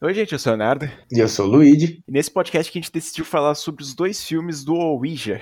Oi, gente, eu sou o Leonardo. E eu sou o Luigi. E nesse podcast que a gente decidiu falar sobre os dois filmes do Ouija.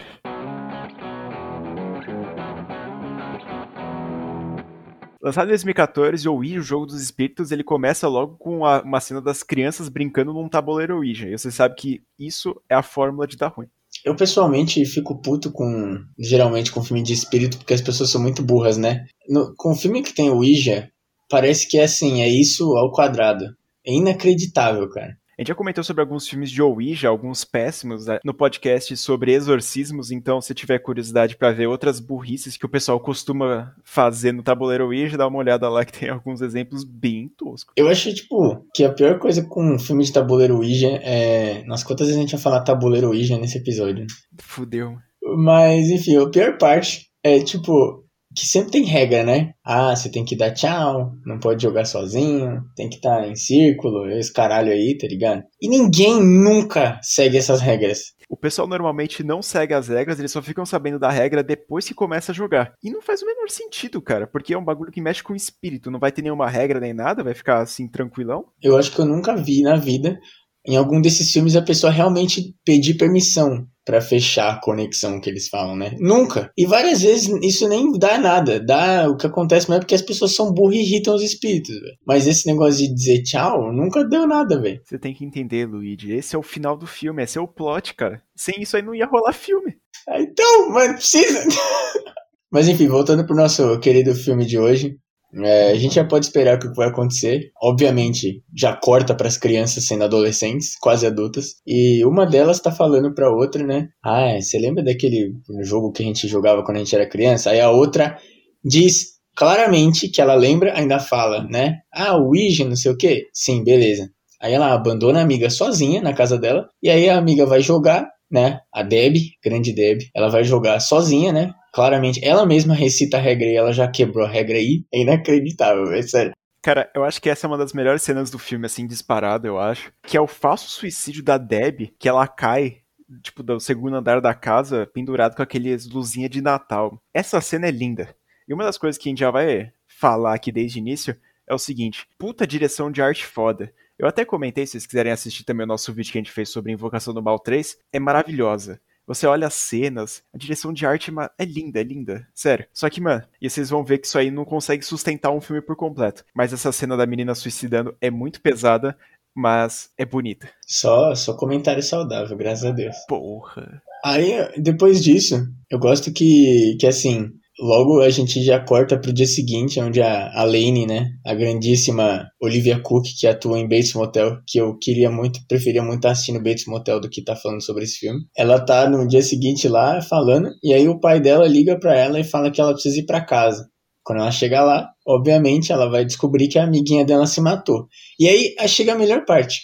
Lançado em 2014, o Ouija, o Jogo dos Espíritos, ele começa logo com a, uma cena das crianças brincando num tabuleiro Ouija. E você sabe que isso é a fórmula de dar ruim. Eu pessoalmente fico puto com, geralmente, com filme de espírito, porque as pessoas são muito burras, né? No, com o filme que tem o Ouija, parece que é assim, é isso ao quadrado. É inacreditável, cara. A gente já comentou sobre alguns filmes de Ouija, alguns péssimos, né, no podcast sobre exorcismos, então se tiver curiosidade para ver outras burrices que o pessoal costuma fazer no tabuleiro Ouija, dá uma olhada lá que tem alguns exemplos bem toscos. Eu acho, tipo, que a pior coisa com um filme de tabuleiro Ouija é... Nas quantas vezes a gente vai falar tabuleiro Ouija nesse episódio? Fudeu. Mas, enfim, a pior parte é, tipo, que sempre tem regra, né? Ah, você tem que dar tchau, não pode jogar sozinho, tem que estar tá em círculo, esse caralho aí, tá ligado? E ninguém nunca segue essas regras. O pessoal normalmente não segue as regras, eles só ficam sabendo da regra depois que começa a jogar. E não faz o menor sentido, cara, porque é um bagulho que mexe com o espírito, não vai ter nenhuma regra nem nada, vai ficar assim tranquilão. Eu acho que eu nunca vi na vida em algum desses filmes a pessoa realmente pedir permissão para fechar a conexão que eles falam, né? Nunca. E várias vezes isso nem dá nada. Dá o que acontece mais é porque as pessoas são burras e irritam os espíritos, velho. Mas esse negócio de dizer tchau nunca deu nada, velho. Você tem que entender, Luigi. Esse é o final do filme, esse é o plot, cara. Sem isso aí não ia rolar filme. Ah, então, mas precisa. mas enfim, voltando pro nosso querido filme de hoje. É, a gente já pode esperar o que vai acontecer. Obviamente, já corta para as crianças sendo adolescentes, quase adultas. E uma delas tá falando para outra, né? Ah, você lembra daquele jogo que a gente jogava quando a gente era criança? Aí a outra diz claramente que ela lembra, ainda fala, né? Ah, o Ouija, não sei o quê. Sim, beleza. Aí ela abandona a amiga sozinha na casa dela. E aí a amiga vai jogar, né? A Deb, grande Deb, ela vai jogar sozinha, né? Claramente ela mesma recita a regra e ela já quebrou a regra aí. É inacreditável, é sério. Cara, eu acho que essa é uma das melhores cenas do filme, assim, disparado, eu acho. Que é o falso suicídio da Deb, que ela cai, tipo, do segundo andar da casa, pendurado com aqueles luzinha de Natal. Essa cena é linda. E uma das coisas que a gente já vai falar aqui desde o início é o seguinte: puta direção de arte foda. Eu até comentei, se vocês quiserem assistir também o nosso vídeo que a gente fez sobre Invocação do Mal 3, é maravilhosa. Você olha as cenas, a direção de arte é linda, é linda. Sério. Só que, mano, e vocês vão ver que isso aí não consegue sustentar um filme por completo. Mas essa cena da menina suicidando é muito pesada, mas é bonita. Só, só comentário saudável, graças a Deus. Porra. Aí, depois disso, eu gosto que, que assim, Logo a gente já corta pro dia seguinte, onde a, a Lane, né, a grandíssima Olivia Cook, que atua em Bates Motel, que eu queria muito, preferia muito estar assistindo Bates Motel do que estar tá falando sobre esse filme. Ela tá no dia seguinte lá falando, e aí o pai dela liga para ela e fala que ela precisa ir para casa. Quando ela chega lá, obviamente ela vai descobrir que a amiguinha dela se matou. E aí chega a melhor parte.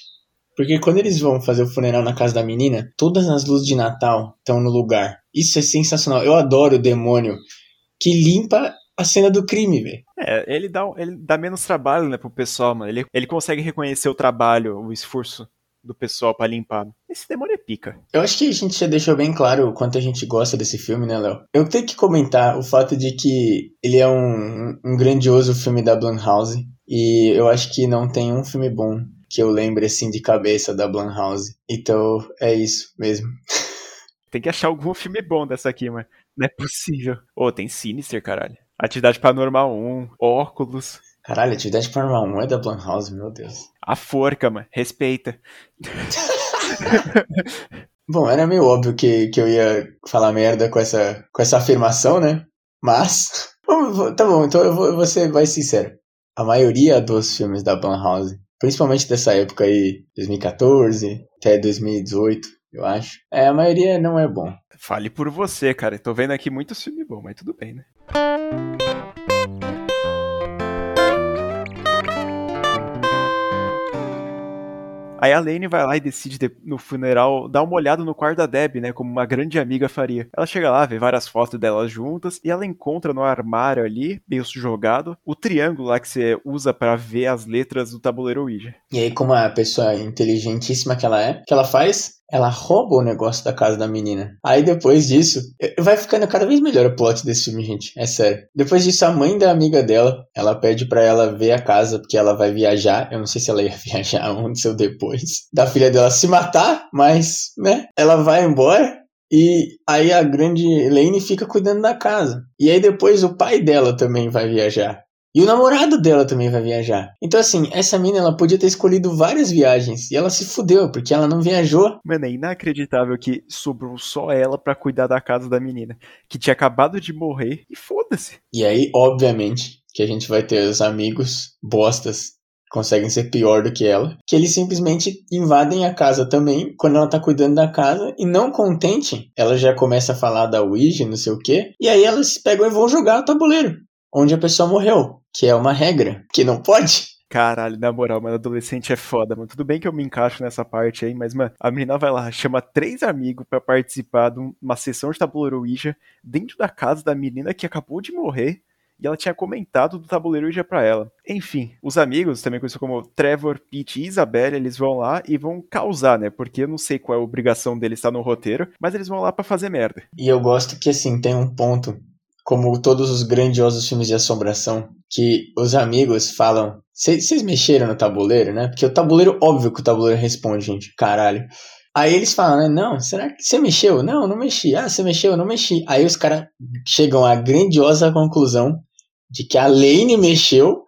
Porque quando eles vão fazer o funeral na casa da menina, todas as luzes de Natal estão no lugar. Isso é sensacional. Eu adoro o demônio que limpa a cena do crime, velho. É, ele dá, ele dá menos trabalho, né, pro pessoal, mano. Ele, ele consegue reconhecer o trabalho, o esforço do pessoal para limpar. Esse demônio é pica. Eu acho que a gente já deixou bem claro o quanto a gente gosta desse filme, né, Léo? Eu tenho que comentar o fato de que ele é um, um grandioso filme da Blumhouse e eu acho que não tem um filme bom que eu lembre assim de cabeça da Blumhouse. Então é isso mesmo. Tem que achar algum filme bom dessa aqui, mano. Não é possível. Ô, oh, tem Sinister, caralho. Atividade Paranormal 1, Óculos. Caralho, Atividade Paranormal 1 é da Blumhouse, meu Deus. A forca, mano. Respeita. Bom, era meio óbvio que, que eu ia falar merda com essa, com essa afirmação, né? Mas. Tá bom, então eu vou, eu vou ser mais sincero. A maioria dos filmes da Blumhouse, principalmente dessa época aí, 2014 até 2018, eu acho. É, a maioria não é bom. Fale por você, cara. Tô vendo aqui muito filme bom, mas tudo bem, né? Aí a Lane vai lá e decide no funeral dar uma olhada no quarto da Deb, né? Como uma grande amiga faria. Ela chega lá, vê várias fotos delas juntas e ela encontra no armário ali, meio jogado, o triângulo lá que você usa para ver as letras do tabuleiro Ouija. E aí, como a pessoa inteligentíssima que ela é, o que ela faz? Ela rouba o negócio da casa da menina. Aí depois disso, vai ficando cada vez melhor o plot desse filme, gente. É sério. Depois disso, a mãe da amiga dela, ela pede para ela ver a casa, porque ela vai viajar. Eu não sei se ela ia viajar antes ou depois. Da filha dela se matar, mas, né? Ela vai embora. E aí a grande Elaine fica cuidando da casa. E aí depois o pai dela também vai viajar. E o namorado dela também vai viajar. Então, assim, essa mina ela podia ter escolhido várias viagens. E ela se fudeu, porque ela não viajou. Mano, é inacreditável que sobrou só ela para cuidar da casa da menina. Que tinha acabado de morrer e foda-se. E aí, obviamente, que a gente vai ter os amigos bostas conseguem ser pior do que ela, que eles simplesmente invadem a casa também, quando ela tá cuidando da casa, e não contente, ela já começa a falar da Ouija, não sei o que, e aí elas pegam e vão jogar o tabuleiro, onde a pessoa morreu, que é uma regra, que não pode. Caralho, na moral, mano, adolescente é foda, mano. Tudo bem que eu me encaixo nessa parte aí, mas, mano, a menina vai lá, chama três amigos para participar de uma sessão de tabuleiro Ouija dentro da casa da menina que acabou de morrer e ela tinha comentado do tabuleiro Ouija pra ela. Enfim, os amigos, também conhecidos como Trevor, Pete e Isabelle, eles vão lá e vão causar, né? Porque eu não sei qual é a obrigação deles estar no roteiro, mas eles vão lá para fazer merda. E eu gosto que, assim, tem um ponto, como todos os grandiosos filmes de assombração, que os amigos falam. Vocês mexeram no tabuleiro, né? Porque o tabuleiro, óbvio que o tabuleiro responde, gente. Caralho. Aí eles falam, né? Não, será que você mexeu? Não, não mexi. Ah, você mexeu? Não mexi. Aí os caras chegam à grandiosa conclusão de que a Lane mexeu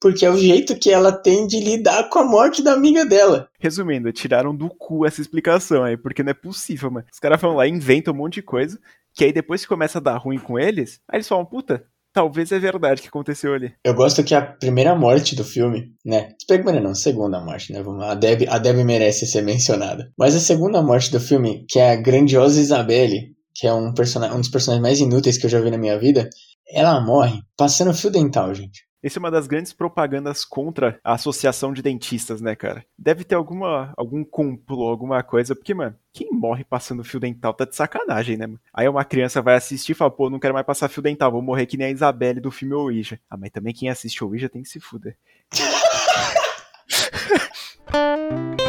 porque é o jeito que ela tem de lidar com a morte da amiga dela. Resumindo, tiraram do cu essa explicação aí, porque não é possível, mano. Os caras vão lá, inventam um monte de coisa, que aí depois que começa a dar ruim com eles, aí eles falam, puta, talvez é verdade que aconteceu ali. Eu gosto que a primeira morte do filme, né? Primeira não, segunda morte, né? A Deb, a merece ser mencionada. Mas a segunda morte do filme, que é a grandiosa Isabelle, que é um, person... um dos personagens mais inúteis que eu já vi na minha vida, ela morre passando fio dental, gente. Essa é uma das grandes propagandas contra a associação de dentistas, né, cara? Deve ter alguma, algum complô, alguma coisa, porque, mano, quem morre passando fio dental tá de sacanagem, né, mano? Aí uma criança vai assistir e fala, pô, não quero mais passar fio dental, vou morrer que nem a Isabelle do filme Ouija. Ah, mas também quem assiste Ouija tem que se fuder.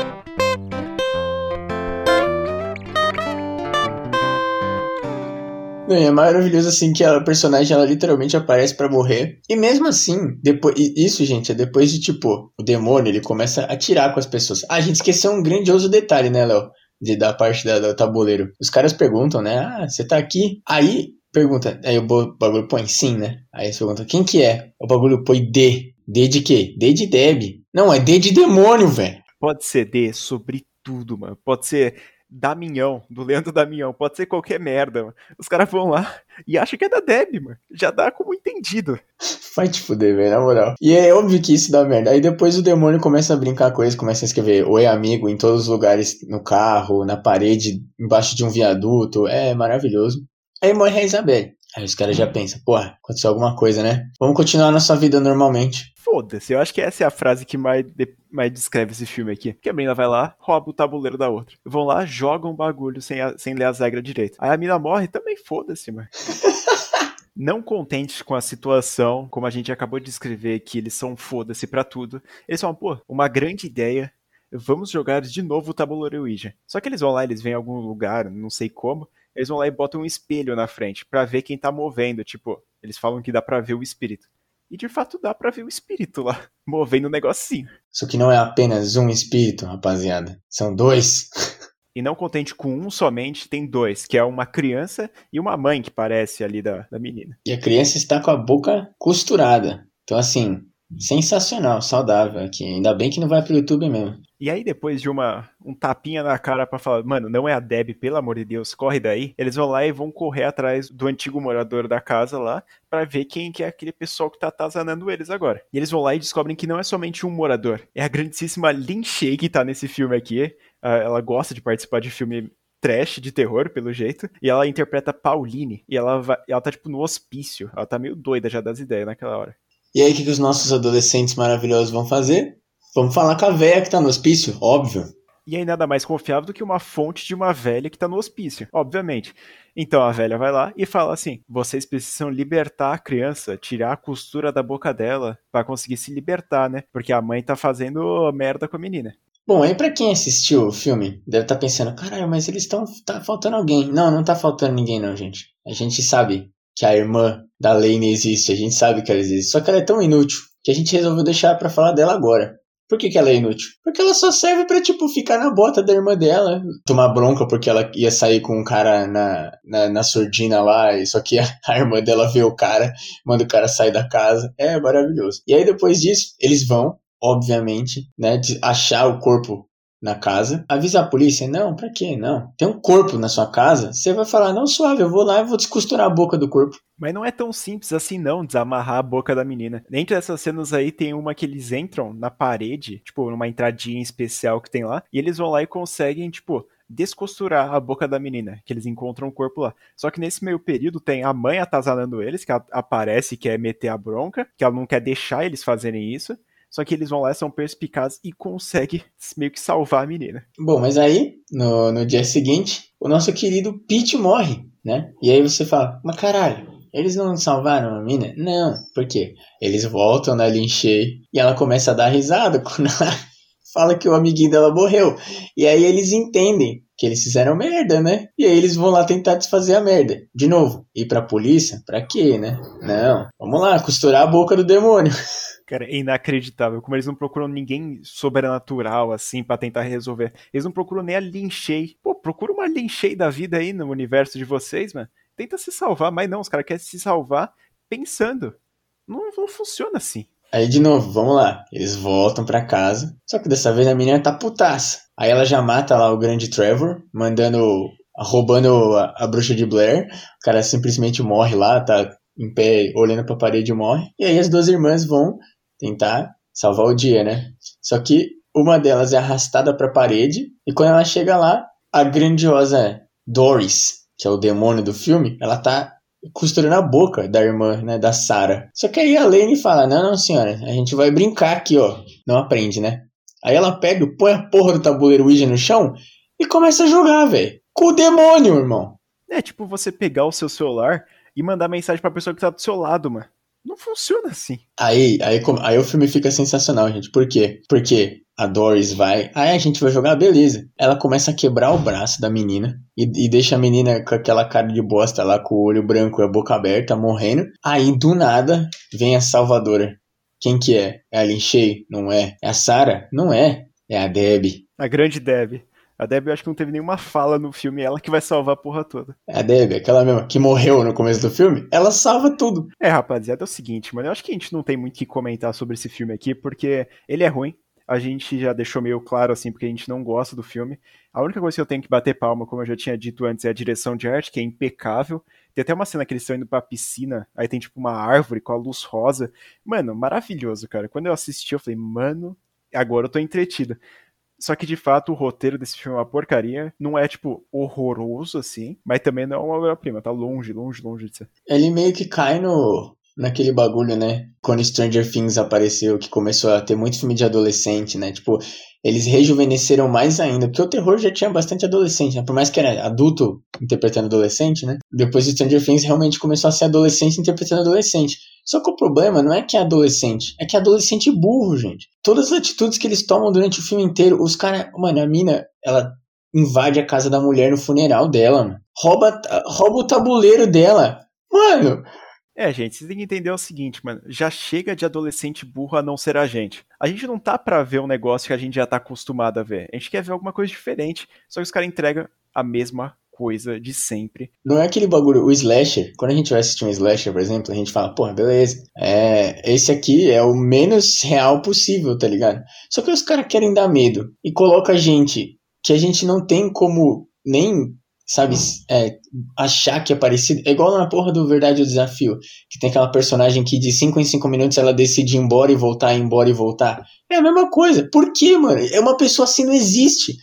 é maravilhoso assim que a personagem ela literalmente aparece para morrer. E mesmo assim, depois isso, gente, é depois de tipo, o demônio, ele começa a atirar com as pessoas. Ah, a gente esqueceu um grandioso detalhe, né, Léo? De, da parte da, do tabuleiro. Os caras perguntam, né? Ah, você tá aqui? Aí pergunta, aí o bagulho põe sim, né? Aí eles perguntam, quem que é? O bagulho põe D. D de quê? D de Deb. Não, é D de demônio, velho. Pode ser D sobre tudo, mano. Pode ser Damião, do Leandro Damião, pode ser qualquer merda, mano. Os caras vão lá e acham que é da Deb, mano. Já dá como entendido. Vai te fuder, velho, na moral. E é óbvio que isso dá merda. Aí depois o demônio começa a brincar com eles, começa a escrever Oi amigo em todos os lugares, no carro, na parede, embaixo de um viaduto. É maravilhoso. Aí morre a Isabelle. Aí os caras já pensam, porra, aconteceu alguma coisa, né? Vamos continuar nossa vida normalmente. Foda-se, eu acho que essa é a frase que mais, mais descreve esse filme aqui. Que a menina vai lá, rouba o tabuleiro da outra. Vão lá, jogam um bagulho sem, a, sem ler as regras direito. Aí a mina morre, também foda-se, mano. Não contentes com a situação, como a gente acabou de descrever, que eles são foda-se pra tudo, eles falam, pô, uma grande ideia, vamos jogar de novo o tabuleiro Ouija. Só que eles vão lá, eles vêm em algum lugar, não sei como, eles vão lá e botam um espelho na frente para ver quem tá movendo, tipo, eles falam que dá para ver o espírito. E de fato dá pra ver o espírito lá, movendo o um negocinho. Isso que não é apenas um espírito, rapaziada. São dois. E não contente com um somente, tem dois, que é uma criança e uma mãe que parece ali da, da menina. E a criança está com a boca costurada. Então, assim, sensacional, saudável aqui. Ainda bem que não vai pro YouTube mesmo. E aí, depois de uma um tapinha na cara para falar, mano, não é a Deb, pelo amor de Deus, corre daí. Eles vão lá e vão correr atrás do antigo morador da casa lá para ver quem que é aquele pessoal que tá atazanando eles agora. E eles vão lá e descobrem que não é somente um morador, é a grandíssima Lin Shay que tá nesse filme aqui. Ah, ela gosta de participar de filme trash de terror, pelo jeito. E ela interpreta Pauline. E ela, vai, ela tá, tipo, no hospício. Ela tá meio doida já das ideias naquela hora. E aí, o que, que os nossos adolescentes maravilhosos vão fazer? Vamos falar com a véia que tá no hospício, óbvio. E aí nada mais confiável do que uma fonte de uma velha que tá no hospício, obviamente. Então a velha vai lá e fala assim: vocês precisam libertar a criança, tirar a costura da boca dela para conseguir se libertar, né? Porque a mãe tá fazendo merda com a menina. Bom, aí pra quem assistiu o filme, deve estar tá pensando, caralho, mas eles estão. tá faltando alguém. Não, não tá faltando ninguém, não, gente. A gente sabe que a irmã da Lane existe, a gente sabe que ela existe. Só que ela é tão inútil que a gente resolveu deixar para falar dela agora. Por que, que ela é inútil? Porque ela só serve pra, tipo, ficar na bota da irmã dela. Tomar bronca porque ela ia sair com um cara na, na, na surdina lá, e só que a, a irmã dela vê o cara, manda o cara sair da casa. É maravilhoso. E aí depois disso, eles vão, obviamente, né, achar o corpo na casa, avisa a polícia, não, pra quê? Não. Tem um corpo na sua casa, você vai falar, não, suave, eu vou lá e vou descosturar a boca do corpo. Mas não é tão simples assim não, desamarrar a boca da menina. Dentro dessas cenas aí tem uma que eles entram na parede, tipo, numa entradinha especial que tem lá, e eles vão lá e conseguem, tipo, descosturar a boca da menina, que eles encontram o corpo lá. Só que nesse meio período tem a mãe atazanando eles, que aparece e quer meter a bronca, que ela não quer deixar eles fazerem isso. Só que eles vão lá, são perspicazes e conseguem meio que salvar a menina. Bom, mas aí, no, no dia seguinte, o nosso querido Pete morre, né? E aí você fala, mas caralho, eles não salvaram a menina? Não, por quê? Eles voltam na Linchei e ela começa a dar risada quando ela fala que o amiguinho dela morreu. E aí eles entendem que eles fizeram merda, né? E aí eles vão lá tentar desfazer a merda. De novo, ir pra polícia? Pra quê, né? Não, vamos lá, costurar a boca do demônio. Cara, é inacreditável. Como eles não procuram ninguém sobrenatural, assim, para tentar resolver. Eles não procuram nem a Linchei. Pô, procura uma Linchei da vida aí no universo de vocês, mano. Tenta se salvar, mas não, os caras querem se salvar pensando. Não, não funciona assim. Aí, de novo, vamos lá. Eles voltam para casa. Só que dessa vez a menina tá putaça. Aí ela já mata lá o grande Trevor, mandando. roubando a, a bruxa de Blair. O cara simplesmente morre lá, tá em pé, olhando pra parede e morre. E aí as duas irmãs vão tentar salvar o dia, né? Só que uma delas é arrastada para a parede e quando ela chega lá, a grandiosa Doris, que é o demônio do filme, ela tá costurando a boca da irmã, né, da Sarah. Só que aí a Lane fala: "Não, não, senhora, a gente vai brincar aqui, ó". Não aprende, né? Aí ela pega, põe a porra do tabuleiro Ouija no chão e começa a jogar, velho. Com o demônio, irmão. É tipo você pegar o seu celular e mandar mensagem pra pessoa que tá do seu lado, mano. Não funciona assim. Aí, aí, aí o filme fica sensacional, gente. Por quê? Porque a Doris vai. Aí a gente vai jogar, beleza. Ela começa a quebrar o braço da menina. E, e, deixa a menina com aquela cara de bosta lá, com o olho branco e a boca aberta, morrendo. Aí, do nada, vem a salvadora. Quem que é? É a Linchei? Não é. É a Sarah? Não é. É a Debbie. A grande Debbie. A Debbie eu acho que não teve nenhuma fala no filme, ela que vai salvar a porra toda. É a Debbie, aquela mesma que morreu no começo do filme, ela salva tudo. É, rapaziada, é o seguinte, mano, eu acho que a gente não tem muito o que comentar sobre esse filme aqui, porque ele é ruim, a gente já deixou meio claro assim, porque a gente não gosta do filme. A única coisa que eu tenho que bater palma, como eu já tinha dito antes, é a direção de arte, que é impecável. Tem até uma cena que eles estão indo pra piscina, aí tem tipo uma árvore com a luz rosa. Mano, maravilhoso, cara. Quando eu assisti, eu falei, mano, agora eu tô entretido. Só que de fato o roteiro desse filme é uma porcaria. Não é, tipo, horroroso assim, mas também não é uma obra-prima. Tá longe, longe, longe de ser. Ele meio que cai no. Naquele bagulho, né? Quando Stranger Things apareceu, que começou a ter muito filme de adolescente, né? Tipo, eles rejuvenesceram mais ainda, porque o terror já tinha bastante adolescente, né? Por mais que era adulto interpretando adolescente, né? Depois de Stranger Things realmente começou a ser adolescente interpretando adolescente. Só que o problema não é que é adolescente, é que é adolescente burro, gente. Todas as atitudes que eles tomam durante o filme inteiro, os caras. Mano, a mina, ela invade a casa da mulher no funeral dela, mano. Rouba, rouba o tabuleiro dela. Mano, é, gente, vocês têm que entender o seguinte, mano. Já chega de adolescente burro a não ser a gente. A gente não tá pra ver um negócio que a gente já tá acostumado a ver. A gente quer ver alguma coisa diferente. Só que os caras entregam a mesma coisa de sempre. Não é aquele bagulho, o slasher. Quando a gente vai assistir um slasher, por exemplo, a gente fala, porra, beleza. É, esse aqui é o menos real possível, tá ligado? Só que os caras querem dar medo e coloca a gente que a gente não tem como nem sabe, é, achar que é parecido. É igual na porra do Verdade ou Desafio, que tem aquela personagem que de 5 em 5 minutos ela decide ir embora e voltar, ir embora e voltar. É a mesma coisa. Por quê, mano? É uma pessoa assim não existe.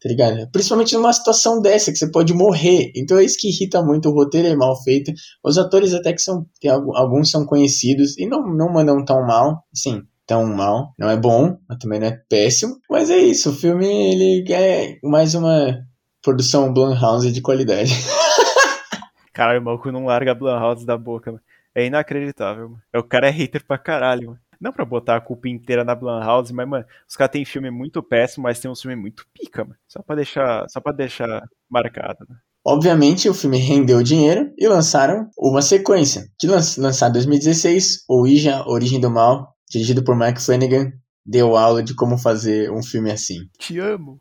Tá ligado? Principalmente numa situação dessa, que você pode morrer. Então é isso que irrita muito. O roteiro é mal feito. Os atores até que são. Tem, alguns são conhecidos e não, não mandam tão mal. Assim, tão mal. Não é bom, mas também não é péssimo. Mas é isso. O filme, ele é mais uma produção Blumhouse de qualidade. Caralho, o maluco não larga a Blumhouse da boca, mano. É inacreditável, mano. É, o cara é hater pra caralho, mano. Não pra botar a culpa inteira na Blumhouse, mas, mano, os caras têm filme muito péssimo, mas tem um filme muito pica, mano. Só pra deixar, só pra deixar marcado, né? Obviamente, o filme rendeu dinheiro e lançaram uma sequência, que lançado em 2016, Ouija, Origem do Mal, dirigido por Mike Flanagan, deu aula de como fazer um filme assim. Te amo.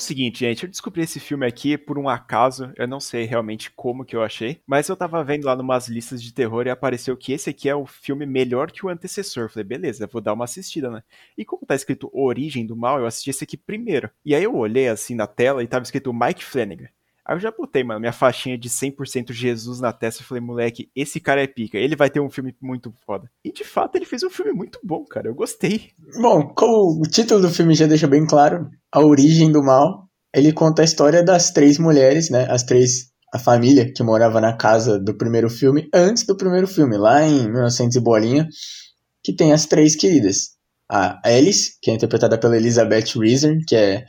O seguinte, gente, eu descobri esse filme aqui por um acaso, eu não sei realmente como que eu achei, mas eu tava vendo lá numas listas de terror e apareceu que esse aqui é o filme melhor que o antecessor. falei, beleza, vou dar uma assistida, né? E como tá escrito Origem do Mal, eu assisti esse aqui primeiro. E aí eu olhei assim na tela e tava escrito Mike Flanagan. Aí eu já botei, mano, minha faixinha de 100% Jesus na testa e falei, moleque, esse cara é pica, ele vai ter um filme muito foda. E de fato ele fez um filme muito bom, cara, eu gostei. Bom, como o título do filme já deixa bem claro, A Origem do Mal, ele conta a história das três mulheres, né? As três. A família que morava na casa do primeiro filme, antes do primeiro filme, lá em 1900 e bolinha, que tem as três queridas. A Alice, que é interpretada pela Elizabeth Reason, que é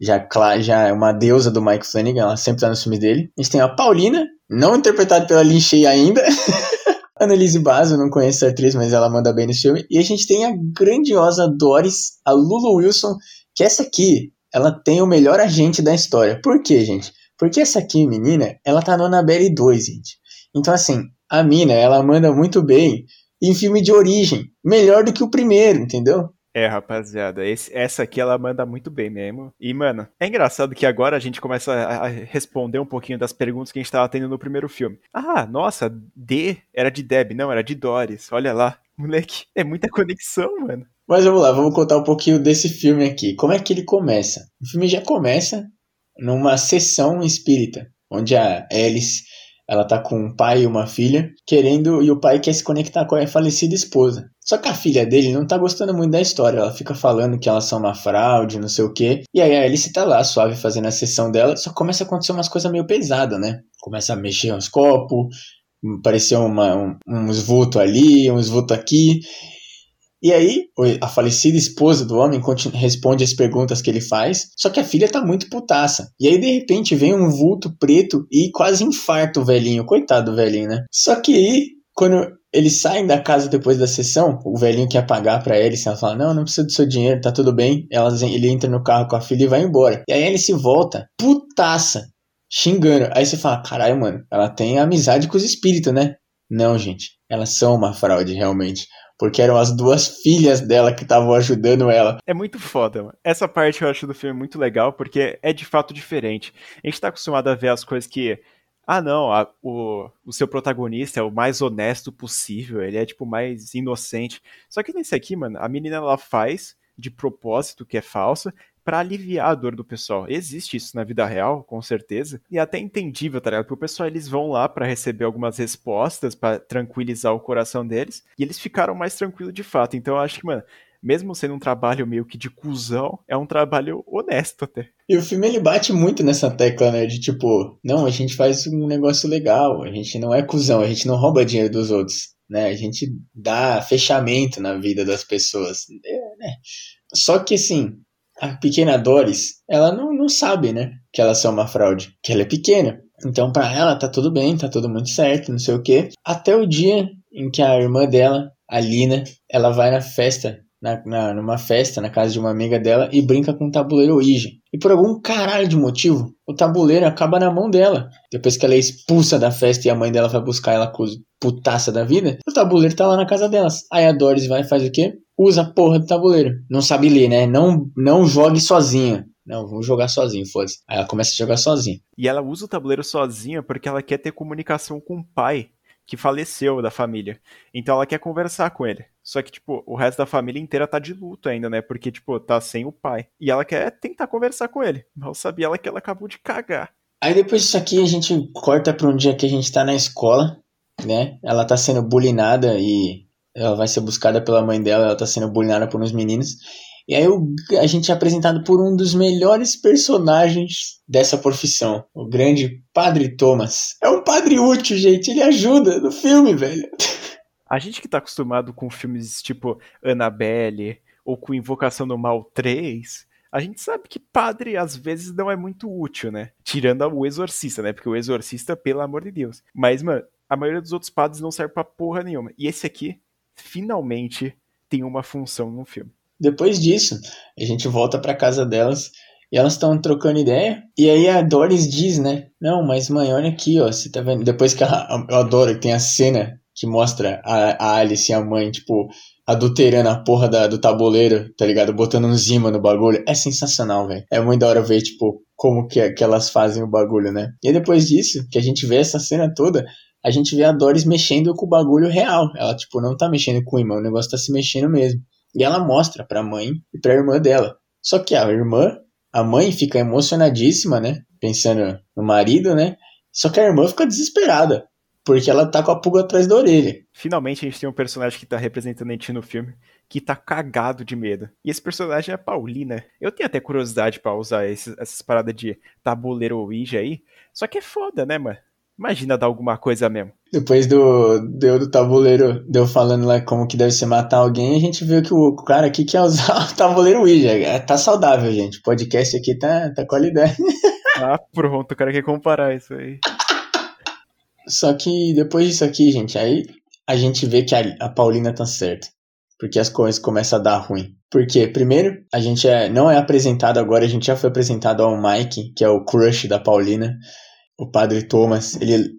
já, já é uma deusa do Mike Flanagan, ela sempre tá nos filmes dele. A gente tem a Paulina, não interpretada pela Lin Shay ainda. Annelise Basso, não conheço a atriz, mas ela manda bem nesse filme. E a gente tem a grandiosa Doris, a Lulu Wilson, que essa aqui ela tem o melhor agente da história. Por quê, gente? Porque essa aqui, menina, ela tá no Annabelle 2, gente. Então, assim, a mina, ela manda muito bem em filme de origem. Melhor do que o primeiro, entendeu? É, rapaziada, esse, essa aqui ela manda muito bem mesmo. E, mano, é engraçado que agora a gente começa a, a, responder um pouquinho das perguntas que a gente tava tendo no primeiro filme. Ah, nossa, D era de Deb, não, era de Doris. Olha lá. Moleque, é muita conexão, mano. Mas vamos lá, vamos contar um pouquinho desse filme aqui. Como é que ele começa? O filme já começa numa sessão espírita, onde a Alice ela tá com um pai e uma filha, querendo, e o pai quer se conectar com a falecida esposa. Só que a filha dele não tá gostando muito da história, ela fica falando que elas são uma fraude, não sei o quê. E aí a Alice tá lá, suave, fazendo a sessão dela, só começa a acontecer umas coisas meio pesadas, né? Começa a mexer uns copos, parecia uma, um, uns ali, uns vultos aqui. E aí, a falecida esposa do homem responde as perguntas que ele faz, só que a filha tá muito putaça. E aí, de repente, vem um vulto preto e quase infarta o velhinho. Coitado do velhinho, né? Só que aí, quando eles saem da casa depois da sessão, o velhinho quer pagar para ele, ela fala, não, não precisa do seu dinheiro, tá tudo bem. Elas, ele entra no carro com a filha e vai embora. E aí ele se volta, putaça, xingando. Aí você fala, caralho, mano, ela tem amizade com os espíritos, né? Não, gente, elas são uma fraude, realmente porque eram as duas filhas dela que estavam ajudando ela. É muito foda, mano. Essa parte eu acho do filme muito legal, porque é de fato diferente. A gente tá acostumado a ver as coisas que. Ah, não, a, o, o seu protagonista é o mais honesto possível, ele é, tipo, mais inocente. Só que nesse aqui, mano, a menina ela faz de propósito, que é falsa, para aliviar a dor do pessoal. Existe isso na vida real, com certeza, e é até entendível, tá ligado? Porque o pessoal eles vão lá para receber algumas respostas, para tranquilizar o coração deles, e eles ficaram mais tranquilos de fato. Então eu acho que, mano, mesmo sendo um trabalho meio que de cuzão, é um trabalho honesto até. E o filme ele bate muito nessa tecla, né? De tipo, não, a gente faz um negócio legal, a gente não é cuzão, a gente não rouba dinheiro dos outros, né? A gente dá fechamento na vida das pessoas. É, né? Só que assim, a pequena Doris, ela não, não sabe, né, que elas são uma fraude, que ela é pequena. Então, para ela, tá tudo bem, tá tudo muito certo, não sei o quê. Até o dia em que a irmã dela, a Lina, ela vai na festa, na, na, numa festa na casa de uma amiga dela e brinca com um tabuleiro Ouija. E por algum caralho de motivo, o tabuleiro acaba na mão dela. Depois que ela é expulsa da festa e a mãe dela vai buscar ela com putaça da vida, o tabuleiro tá lá na casa delas. Aí a Doris vai e faz o quê? Usa a porra do tabuleiro. Não sabe ler, né? Não, não jogue sozinha. Não, vou jogar sozinho, foda-se. Aí ela começa a jogar sozinha. E ela usa o tabuleiro sozinha porque ela quer ter comunicação com o pai que faleceu da família. Então ela quer conversar com ele. Só que, tipo, o resto da família inteira tá de luto ainda, né? Porque, tipo, tá sem o pai. E ela quer tentar conversar com ele. Mal sabia ela que ela acabou de cagar. Aí depois disso aqui a gente corta pra um dia que a gente tá na escola, né? Ela tá sendo bulinada e ela vai ser buscada pela mãe dela, ela tá sendo bullyingada por uns meninos. E aí o, a gente é apresentado por um dos melhores personagens dessa profissão, o grande Padre Thomas. É um padre útil, gente, ele ajuda no filme, velho. A gente que tá acostumado com filmes tipo Annabelle ou com Invocação do Mal 3, a gente sabe que padre às vezes não é muito útil, né? Tirando o exorcista, né? Porque o exorcista, pelo amor de Deus. Mas, mano, A maioria dos outros padres não serve pra porra nenhuma. E esse aqui, finalmente, tem uma função no filme. Depois disso, a gente volta pra casa delas e elas estão trocando ideia. E aí a Doris diz, né? Não, mas mãe, olha aqui, ó. Você tá vendo? Depois que ela. Eu adoro que tem a cena que mostra a, a Alice e a mãe, tipo, adulterando a porra da, do tabuleiro, tá ligado? Botando um zima no bagulho. É sensacional, velho. É muito da hora ver, tipo, como que, que elas fazem o bagulho, né? E depois disso, que a gente vê essa cena toda, a gente vê a Doris mexendo com o bagulho real. Ela, tipo, não tá mexendo com o imã, o negócio tá se mexendo mesmo. E ela mostra pra mãe e pra irmã dela. Só que a irmã, a mãe fica emocionadíssima, né? Pensando no marido, né? Só que a irmã fica desesperada. Porque ela tá com a pulga atrás da orelha. Finalmente a gente tem um personagem que tá representando a gente no filme, que tá cagado de medo. E esse personagem é a Paulina. Eu tenho até curiosidade para usar esses, essas paradas de tabuleiro Ouija aí. Só que é foda, né, mano? Imagina dar alguma coisa mesmo. Depois do, do, do tabuleiro, deu falando lá como que deve ser matar alguém, a gente viu que o cara aqui quer usar o tabuleiro Ouija. É, tá saudável, gente. O podcast aqui tá, tá qualidade. Ah, pronto, o cara quer comparar isso aí. Só que depois disso aqui, gente, aí a gente vê que a, a Paulina tá certa. Porque as coisas começam a dar ruim. Porque, primeiro, a gente é, não é apresentado agora, a gente já foi apresentado ao Mike, que é o crush da Paulina. O padre Thomas, ele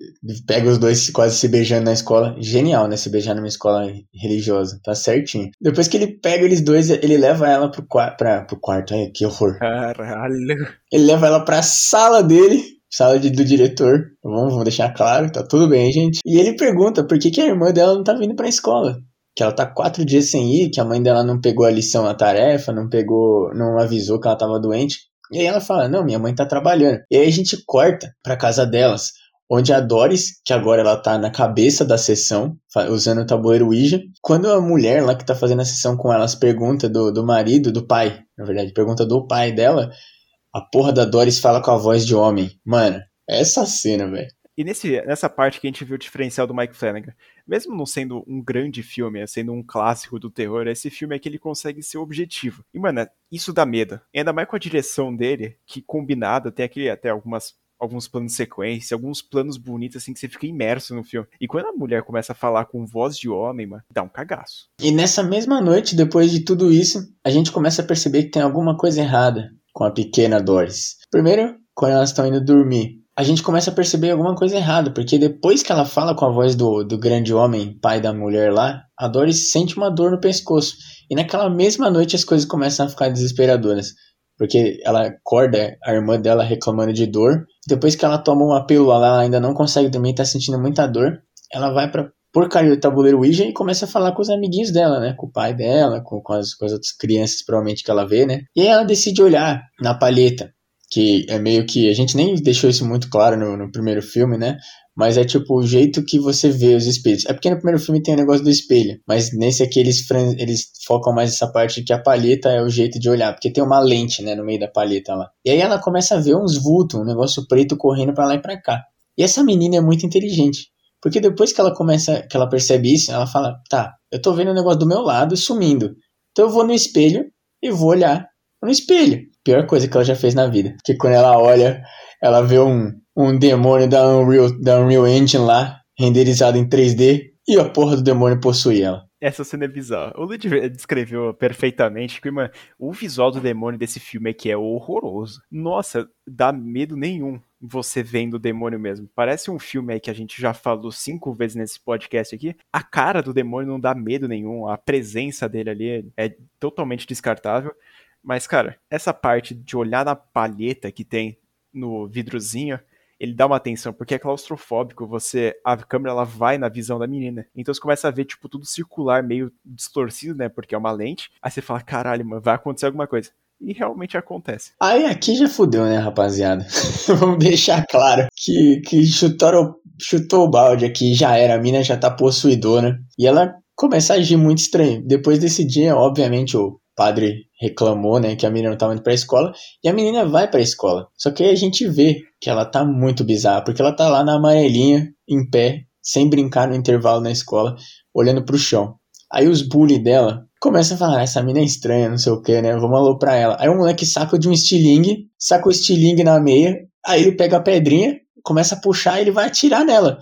pega os dois quase se beijando na escola. Genial, né? Se beijar numa escola religiosa. Tá certinho. Depois que ele pega eles dois, ele leva ela pro, pra, pro quarto. Ai, que horror. Caralho. Ele leva ela pra sala dele sala de, do diretor. Vamos, vamos deixar claro, tá tudo bem, gente. E ele pergunta por que, que a irmã dela não tá vindo pra escola. Que ela tá quatro dias sem ir, que a mãe dela não pegou a lição na tarefa, não pegou, não avisou que ela tava doente. E aí ela fala: Não, minha mãe tá trabalhando. E aí a gente corta pra casa delas, onde a Doris, que agora ela tá na cabeça da sessão, usando o tabuleiro Ouija, quando a mulher lá que tá fazendo a sessão com elas pergunta do, do marido, do pai, na verdade, pergunta do pai dela, a porra da Doris fala com a voz de homem. Mano, essa cena, velho. E nesse, nessa parte que a gente viu o diferencial do Mike Flanagan, mesmo não sendo um grande filme, sendo um clássico do terror, esse filme é que ele consegue ser objetivo. E, mano, isso dá medo. Ainda mais com a direção dele, que combinada, tem aquele até algumas alguns planos de sequência, alguns planos bonitos, assim, que você fica imerso no filme. E quando a mulher começa a falar com voz de homem, mano, dá um cagaço. E nessa mesma noite, depois de tudo isso, a gente começa a perceber que tem alguma coisa errada com a pequena Doris. Primeiro, quando elas estão indo dormir, a gente começa a perceber alguma coisa errada, porque depois que ela fala com a voz do, do grande homem, pai da mulher lá, a Doris sente uma dor no pescoço. E naquela mesma noite as coisas começam a ficar desesperadoras. Porque ela acorda a irmã dela reclamando de dor. Depois que ela toma uma pílula, ela ainda não consegue dormir, tá sentindo muita dor. Ela vai pra porcaria do tabuleiro Ouija e começa a falar com os amiguinhos dela, né? Com o pai dela, com, com, as, com as outras crianças, provavelmente, que ela vê, né? E aí ela decide olhar na palheta, que é meio que. A gente nem deixou isso muito claro no, no primeiro filme, né? Mas é tipo o jeito que você vê os espelhos. É porque no primeiro filme tem o negócio do espelho, mas nesse aqui eles, eles focam mais essa parte de que a palheta é o jeito de olhar, porque tem uma lente, né, no meio da palheta lá. E aí ela começa a ver uns vultos, um negócio preto correndo para lá e pra cá. E essa menina é muito inteligente. Porque depois que ela começa, que ela percebe isso, ela fala: tá, eu tô vendo o negócio do meu lado sumindo. Então eu vou no espelho e vou olhar no espelho. Pior coisa que ela já fez na vida. Porque quando ela olha, ela vê um, um demônio da Unreal, da Unreal Engine lá, renderizado em 3D, e a porra do demônio possui ela. Essa cena é bizarra. O Lud descreveu perfeitamente que mano, o visual do demônio desse filme aqui é horroroso. Nossa, dá medo nenhum você vendo o demônio mesmo. Parece um filme aí que a gente já falou cinco vezes nesse podcast aqui. A cara do demônio não dá medo nenhum, a presença dele ali é totalmente descartável. Mas, cara, essa parte de olhar na palheta que tem no vidrozinho, ele dá uma atenção, porque é claustrofóbico, você a câmera ela vai na visão da menina. Então você começa a ver tipo tudo circular, meio distorcido, né, porque é uma lente. Aí você fala, caralho, mano, vai acontecer alguma coisa. E realmente acontece. Aí aqui já fudeu, né, rapaziada? Vamos deixar claro que, que chutou, o balde aqui, já era, a mina já tá possuidora. E ela começa a agir muito estranho. Depois desse dia, obviamente, o padre reclamou, né, que a menina não estava indo pra escola, e a menina vai pra escola. Só que aí a gente vê que ela tá muito bizarra, porque ela tá lá na amarelinha, em pé, sem brincar no intervalo na escola, olhando pro chão. Aí os bullies dela começam a falar, ah, essa mina é estranha, não sei o que, né, vamos aloprar ela. Aí o moleque saca de um estilingue, saca o estilingue na meia, aí ele pega a pedrinha, começa a puxar e ele vai atirar nela.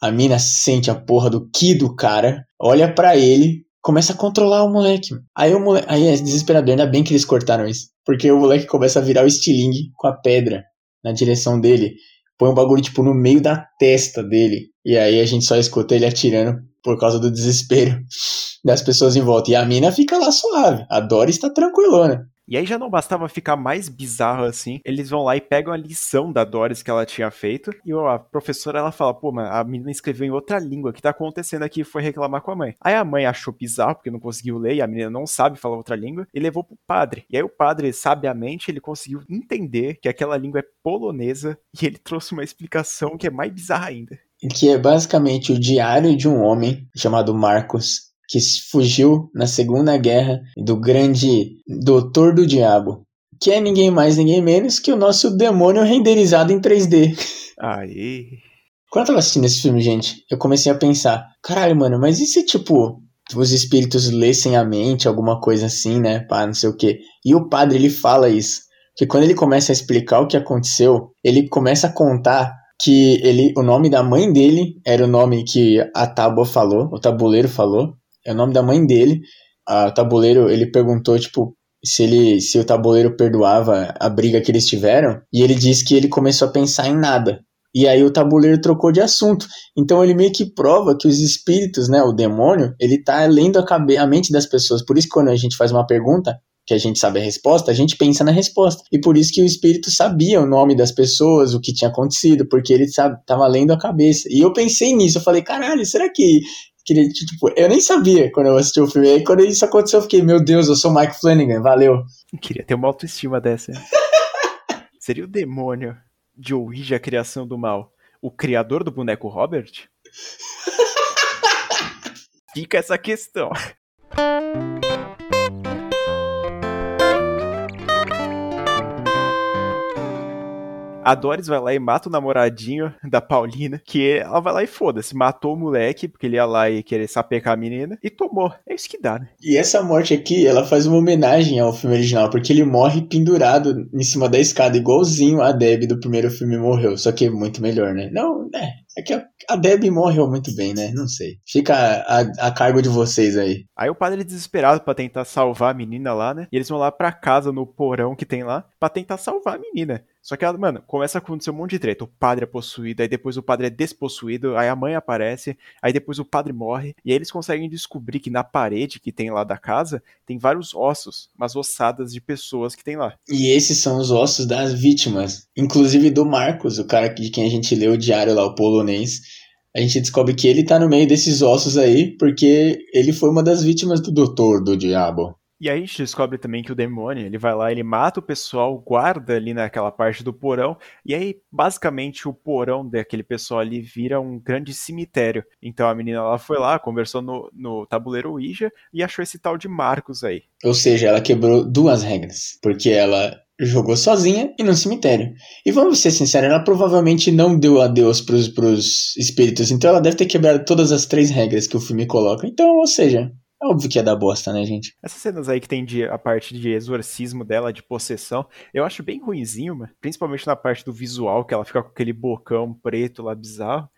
A mina sente a porra do ki do cara, olha para ele, começa a controlar o moleque. Aí o moleque, aí é desesperador, ainda bem que eles cortaram isso, porque o moleque começa a virar o estilingue com a pedra na direção dele. Põe um bagulho tipo no meio da testa dele. E aí a gente só escuta ele atirando por causa do desespero das pessoas em volta. E a mina fica lá suave. A Dory está tranquilona. E aí já não bastava ficar mais bizarro assim, eles vão lá e pegam a lição da Doris que ela tinha feito, e a professora ela fala, pô, a menina escreveu em outra língua, o que tá acontecendo aqui? Foi reclamar com a mãe. Aí a mãe achou bizarro, porque não conseguiu ler, e a menina não sabe falar outra língua, e levou pro padre. E aí o padre, sabiamente, ele conseguiu entender que aquela língua é polonesa, e ele trouxe uma explicação que é mais bizarra ainda. Que é basicamente o diário de um homem chamado Marcos, que fugiu na Segunda Guerra do grande Doutor do Diabo, que é ninguém mais, ninguém menos que o nosso demônio renderizado em 3D. Aí. Quando eu tava assistindo esse filme, gente, eu comecei a pensar: caralho, mano, mas e se, tipo, os espíritos lessem a mente, alguma coisa assim, né? Pá, não sei o quê. E o padre, ele fala isso. Que quando ele começa a explicar o que aconteceu, ele começa a contar que ele, o nome da mãe dele era o nome que a tábua falou, o tabuleiro falou, é o nome da mãe dele. A tabuleiro, ele perguntou, tipo, se ele se o tabuleiro perdoava a briga que eles tiveram, e ele disse que ele começou a pensar em nada. E aí o tabuleiro trocou de assunto. Então ele meio que prova que os espíritos, né, o demônio, ele tá lendo a, a mente das pessoas. Por isso que quando a gente faz uma pergunta, que a gente sabe a resposta, a gente pensa na resposta. E por isso que o espírito sabia o nome das pessoas, o que tinha acontecido, porque ele sabe, tava lendo a cabeça. E eu pensei nisso, eu falei, caralho, será que Queria, tipo, eu nem sabia quando eu assisti o filme. Aí quando isso aconteceu, eu fiquei, meu Deus, eu sou o Mike Flanagan, valeu. Queria ter uma autoestima dessa. Seria o demônio de Ouija, a criação do mal, o criador do boneco Robert? Fica essa questão. A Doris vai lá e mata o namoradinho da Paulina, que ela vai lá e foda-se, matou o moleque, porque ele ia lá e querer sapecar a menina, e tomou. É isso que dá, né? E essa morte aqui, ela faz uma homenagem ao filme original, porque ele morre pendurado em cima da escada, igualzinho a Deb do primeiro filme morreu, só que é muito melhor, né? Não, é, é que a, a Debbie morreu muito bem, né? Não sei. Fica a, a, a cargo de vocês aí. Aí o padre é desesperado para tentar salvar a menina lá, né? E eles vão lá pra casa, no porão que tem lá, para tentar salvar a menina. Só que, mano, começa a acontecer um monte de treta. O padre é possuído, aí depois o padre é despossuído, aí a mãe aparece, aí depois o padre morre. E aí eles conseguem descobrir que na parede que tem lá da casa tem vários ossos, umas ossadas de pessoas que tem lá. E esses são os ossos das vítimas, inclusive do Marcos, o cara de quem a gente leu o diário lá, o polonês. A gente descobre que ele tá no meio desses ossos aí, porque ele foi uma das vítimas do Doutor do Diabo. E aí a gente descobre também que o demônio, ele vai lá, ele mata o pessoal, guarda ali naquela parte do porão, e aí basicamente o porão daquele pessoal ali vira um grande cemitério. Então a menina ela foi lá, conversou no, no tabuleiro Ouija e achou esse tal de Marcos aí. Ou seja, ela quebrou duas regras, porque ela jogou sozinha e no cemitério. E vamos ser sinceros, ela provavelmente não deu adeus pros, pros espíritos, então ela deve ter quebrado todas as três regras que o filme coloca. Então, ou seja, é óbvio que é da bosta, né, gente? Essas cenas aí que tem de, a parte de exorcismo dela, de possessão, eu acho bem ruinzinho, mano. Principalmente na parte do visual, que ela fica com aquele bocão preto lá bizarro.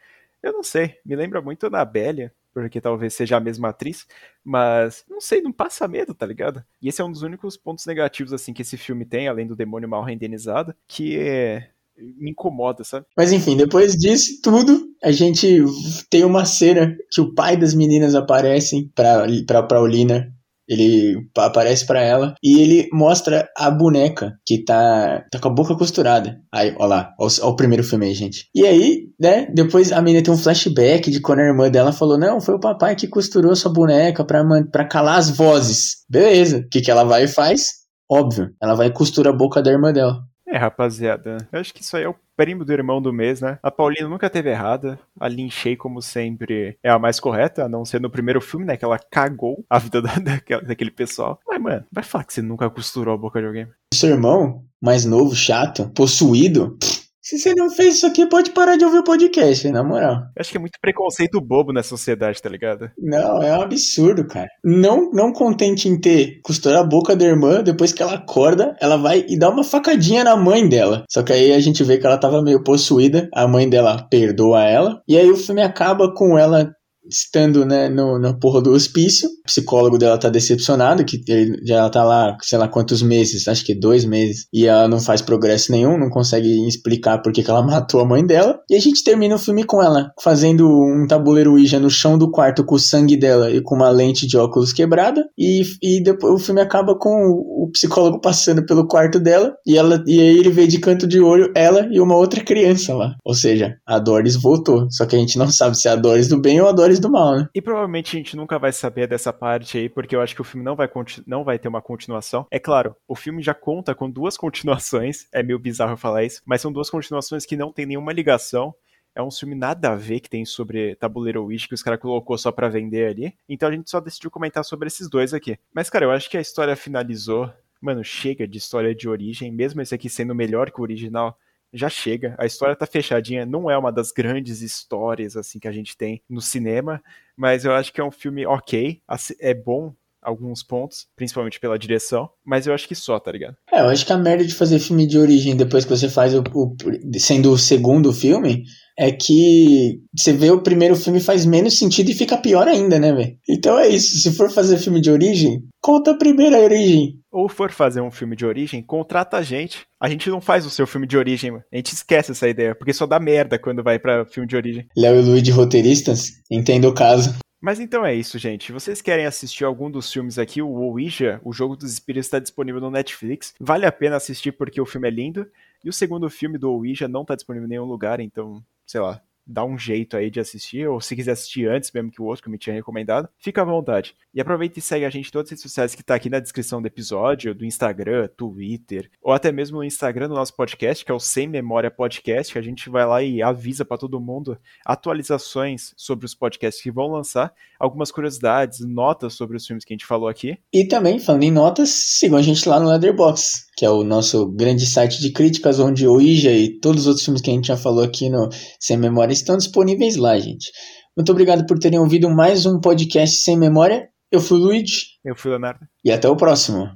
Eu não sei, me lembra muito da Bélia, porque talvez seja a mesma atriz, mas não sei, não passa medo, tá ligado? E esse é um dos únicos pontos negativos, assim, que esse filme tem, além do demônio mal renderizado, que é me incomoda, sabe? Mas enfim, depois disso tudo, a gente tem uma cena que o pai das meninas aparece pra, pra, pra Olina. Ele aparece para ela e ele mostra a boneca que tá, tá com a boca costurada. Aí, ó lá, ó, ó o primeiro filme aí, gente. E aí, né, depois a menina tem um flashback de quando a irmã dela falou: Não, foi o papai que costurou sua boneca pra, pra calar as vozes. Beleza, o que, que ela vai e faz? Óbvio, ela vai e costura a boca da irmã dela. É, rapaziada, eu acho que isso aí é o primo do irmão do mês, né? A Paulina nunca teve errada. A Lin como sempre, é a mais correta, a não ser no primeiro filme, né? Que ela cagou a vida da, daquela, daquele pessoal. Mas, mano, vai falar que você nunca costurou a boca de alguém. Seu irmão, mais novo, chato, possuído, Se você não fez isso aqui, pode parar de ouvir o podcast, na moral. Eu acho que é muito preconceito bobo nessa sociedade, tá ligado? Não, é um absurdo, cara. Não, não contente em ter costurado a boca da irmã, depois que ela acorda, ela vai e dá uma facadinha na mãe dela. Só que aí a gente vê que ela tava meio possuída, a mãe dela perdoa ela, e aí o filme acaba com ela estando, né, no, na porra do hospício. O psicólogo dela tá decepcionado, que ele já tá lá, sei lá quantos meses, acho que dois meses, e ela não faz progresso nenhum, não consegue explicar por que, que ela matou a mãe dela. E a gente termina o filme com ela fazendo um tabuleiro Ouija no chão do quarto com o sangue dela e com uma lente de óculos quebrada. E, e depois o filme acaba com o, o psicólogo passando pelo quarto dela e, ela, e aí ele vê de canto de olho ela e uma outra criança lá. Ou seja, a Doris voltou. Só que a gente não sabe se é a Doris do bem ou a Doris do mal, né? E provavelmente a gente nunca vai saber dessa parte aí, porque eu acho que o filme não vai, não vai ter uma continuação. É claro, o filme já conta com duas continuações, é meio bizarro falar isso, mas são duas continuações que não tem nenhuma ligação. É um filme nada a ver que tem sobre Tabuleiro Wish que os caras colocou só pra vender ali. Então a gente só decidiu comentar sobre esses dois aqui. Mas, cara, eu acho que a história finalizou. Mano, chega de história de origem, mesmo esse aqui sendo melhor que o original já chega. A história tá fechadinha, não é uma das grandes histórias assim que a gente tem no cinema, mas eu acho que é um filme ok, é bom alguns pontos, principalmente pela direção, mas eu acho que só, tá ligado? É, eu acho que a merda de fazer filme de origem depois que você faz o, o sendo o segundo filme é que você vê o primeiro filme faz menos sentido e fica pior ainda, né, velho? Então é isso, se for fazer filme de origem, conta a primeira origem ou for fazer um filme de origem, contrata a gente. A gente não faz o seu filme de origem, a gente esquece essa ideia, porque só dá merda quando vai para filme de origem. Léo e Luiz de roteiristas, entendo o caso. Mas então é isso, gente. Se vocês querem assistir algum dos filmes aqui, o Ouija, o Jogo dos Espíritos, está disponível no Netflix. Vale a pena assistir porque o filme é lindo. E o segundo filme do Ouija não está disponível em nenhum lugar, então, sei lá, dá um jeito aí de assistir, ou se quiser assistir antes mesmo que o outro que me tinha recomendado, fica à vontade. E aproveita e segue a gente em todas as redes sociais que tá aqui na descrição do episódio, do Instagram, Twitter, ou até mesmo no Instagram do nosso podcast, que é o Sem Memória Podcast, que a gente vai lá e avisa para todo mundo atualizações sobre os podcasts que vão lançar, algumas curiosidades, notas sobre os filmes que a gente falou aqui. E também, falando em notas, sigam a gente lá no Leatherbox que é o nosso grande site de críticas, onde o Ija e todos os outros filmes que a gente já falou aqui no Sem Memória estão disponíveis lá, gente. Muito obrigado por terem ouvido mais um podcast Sem Memória. Eu fui o Luigi. Eu fui o Leonardo. E até o próximo.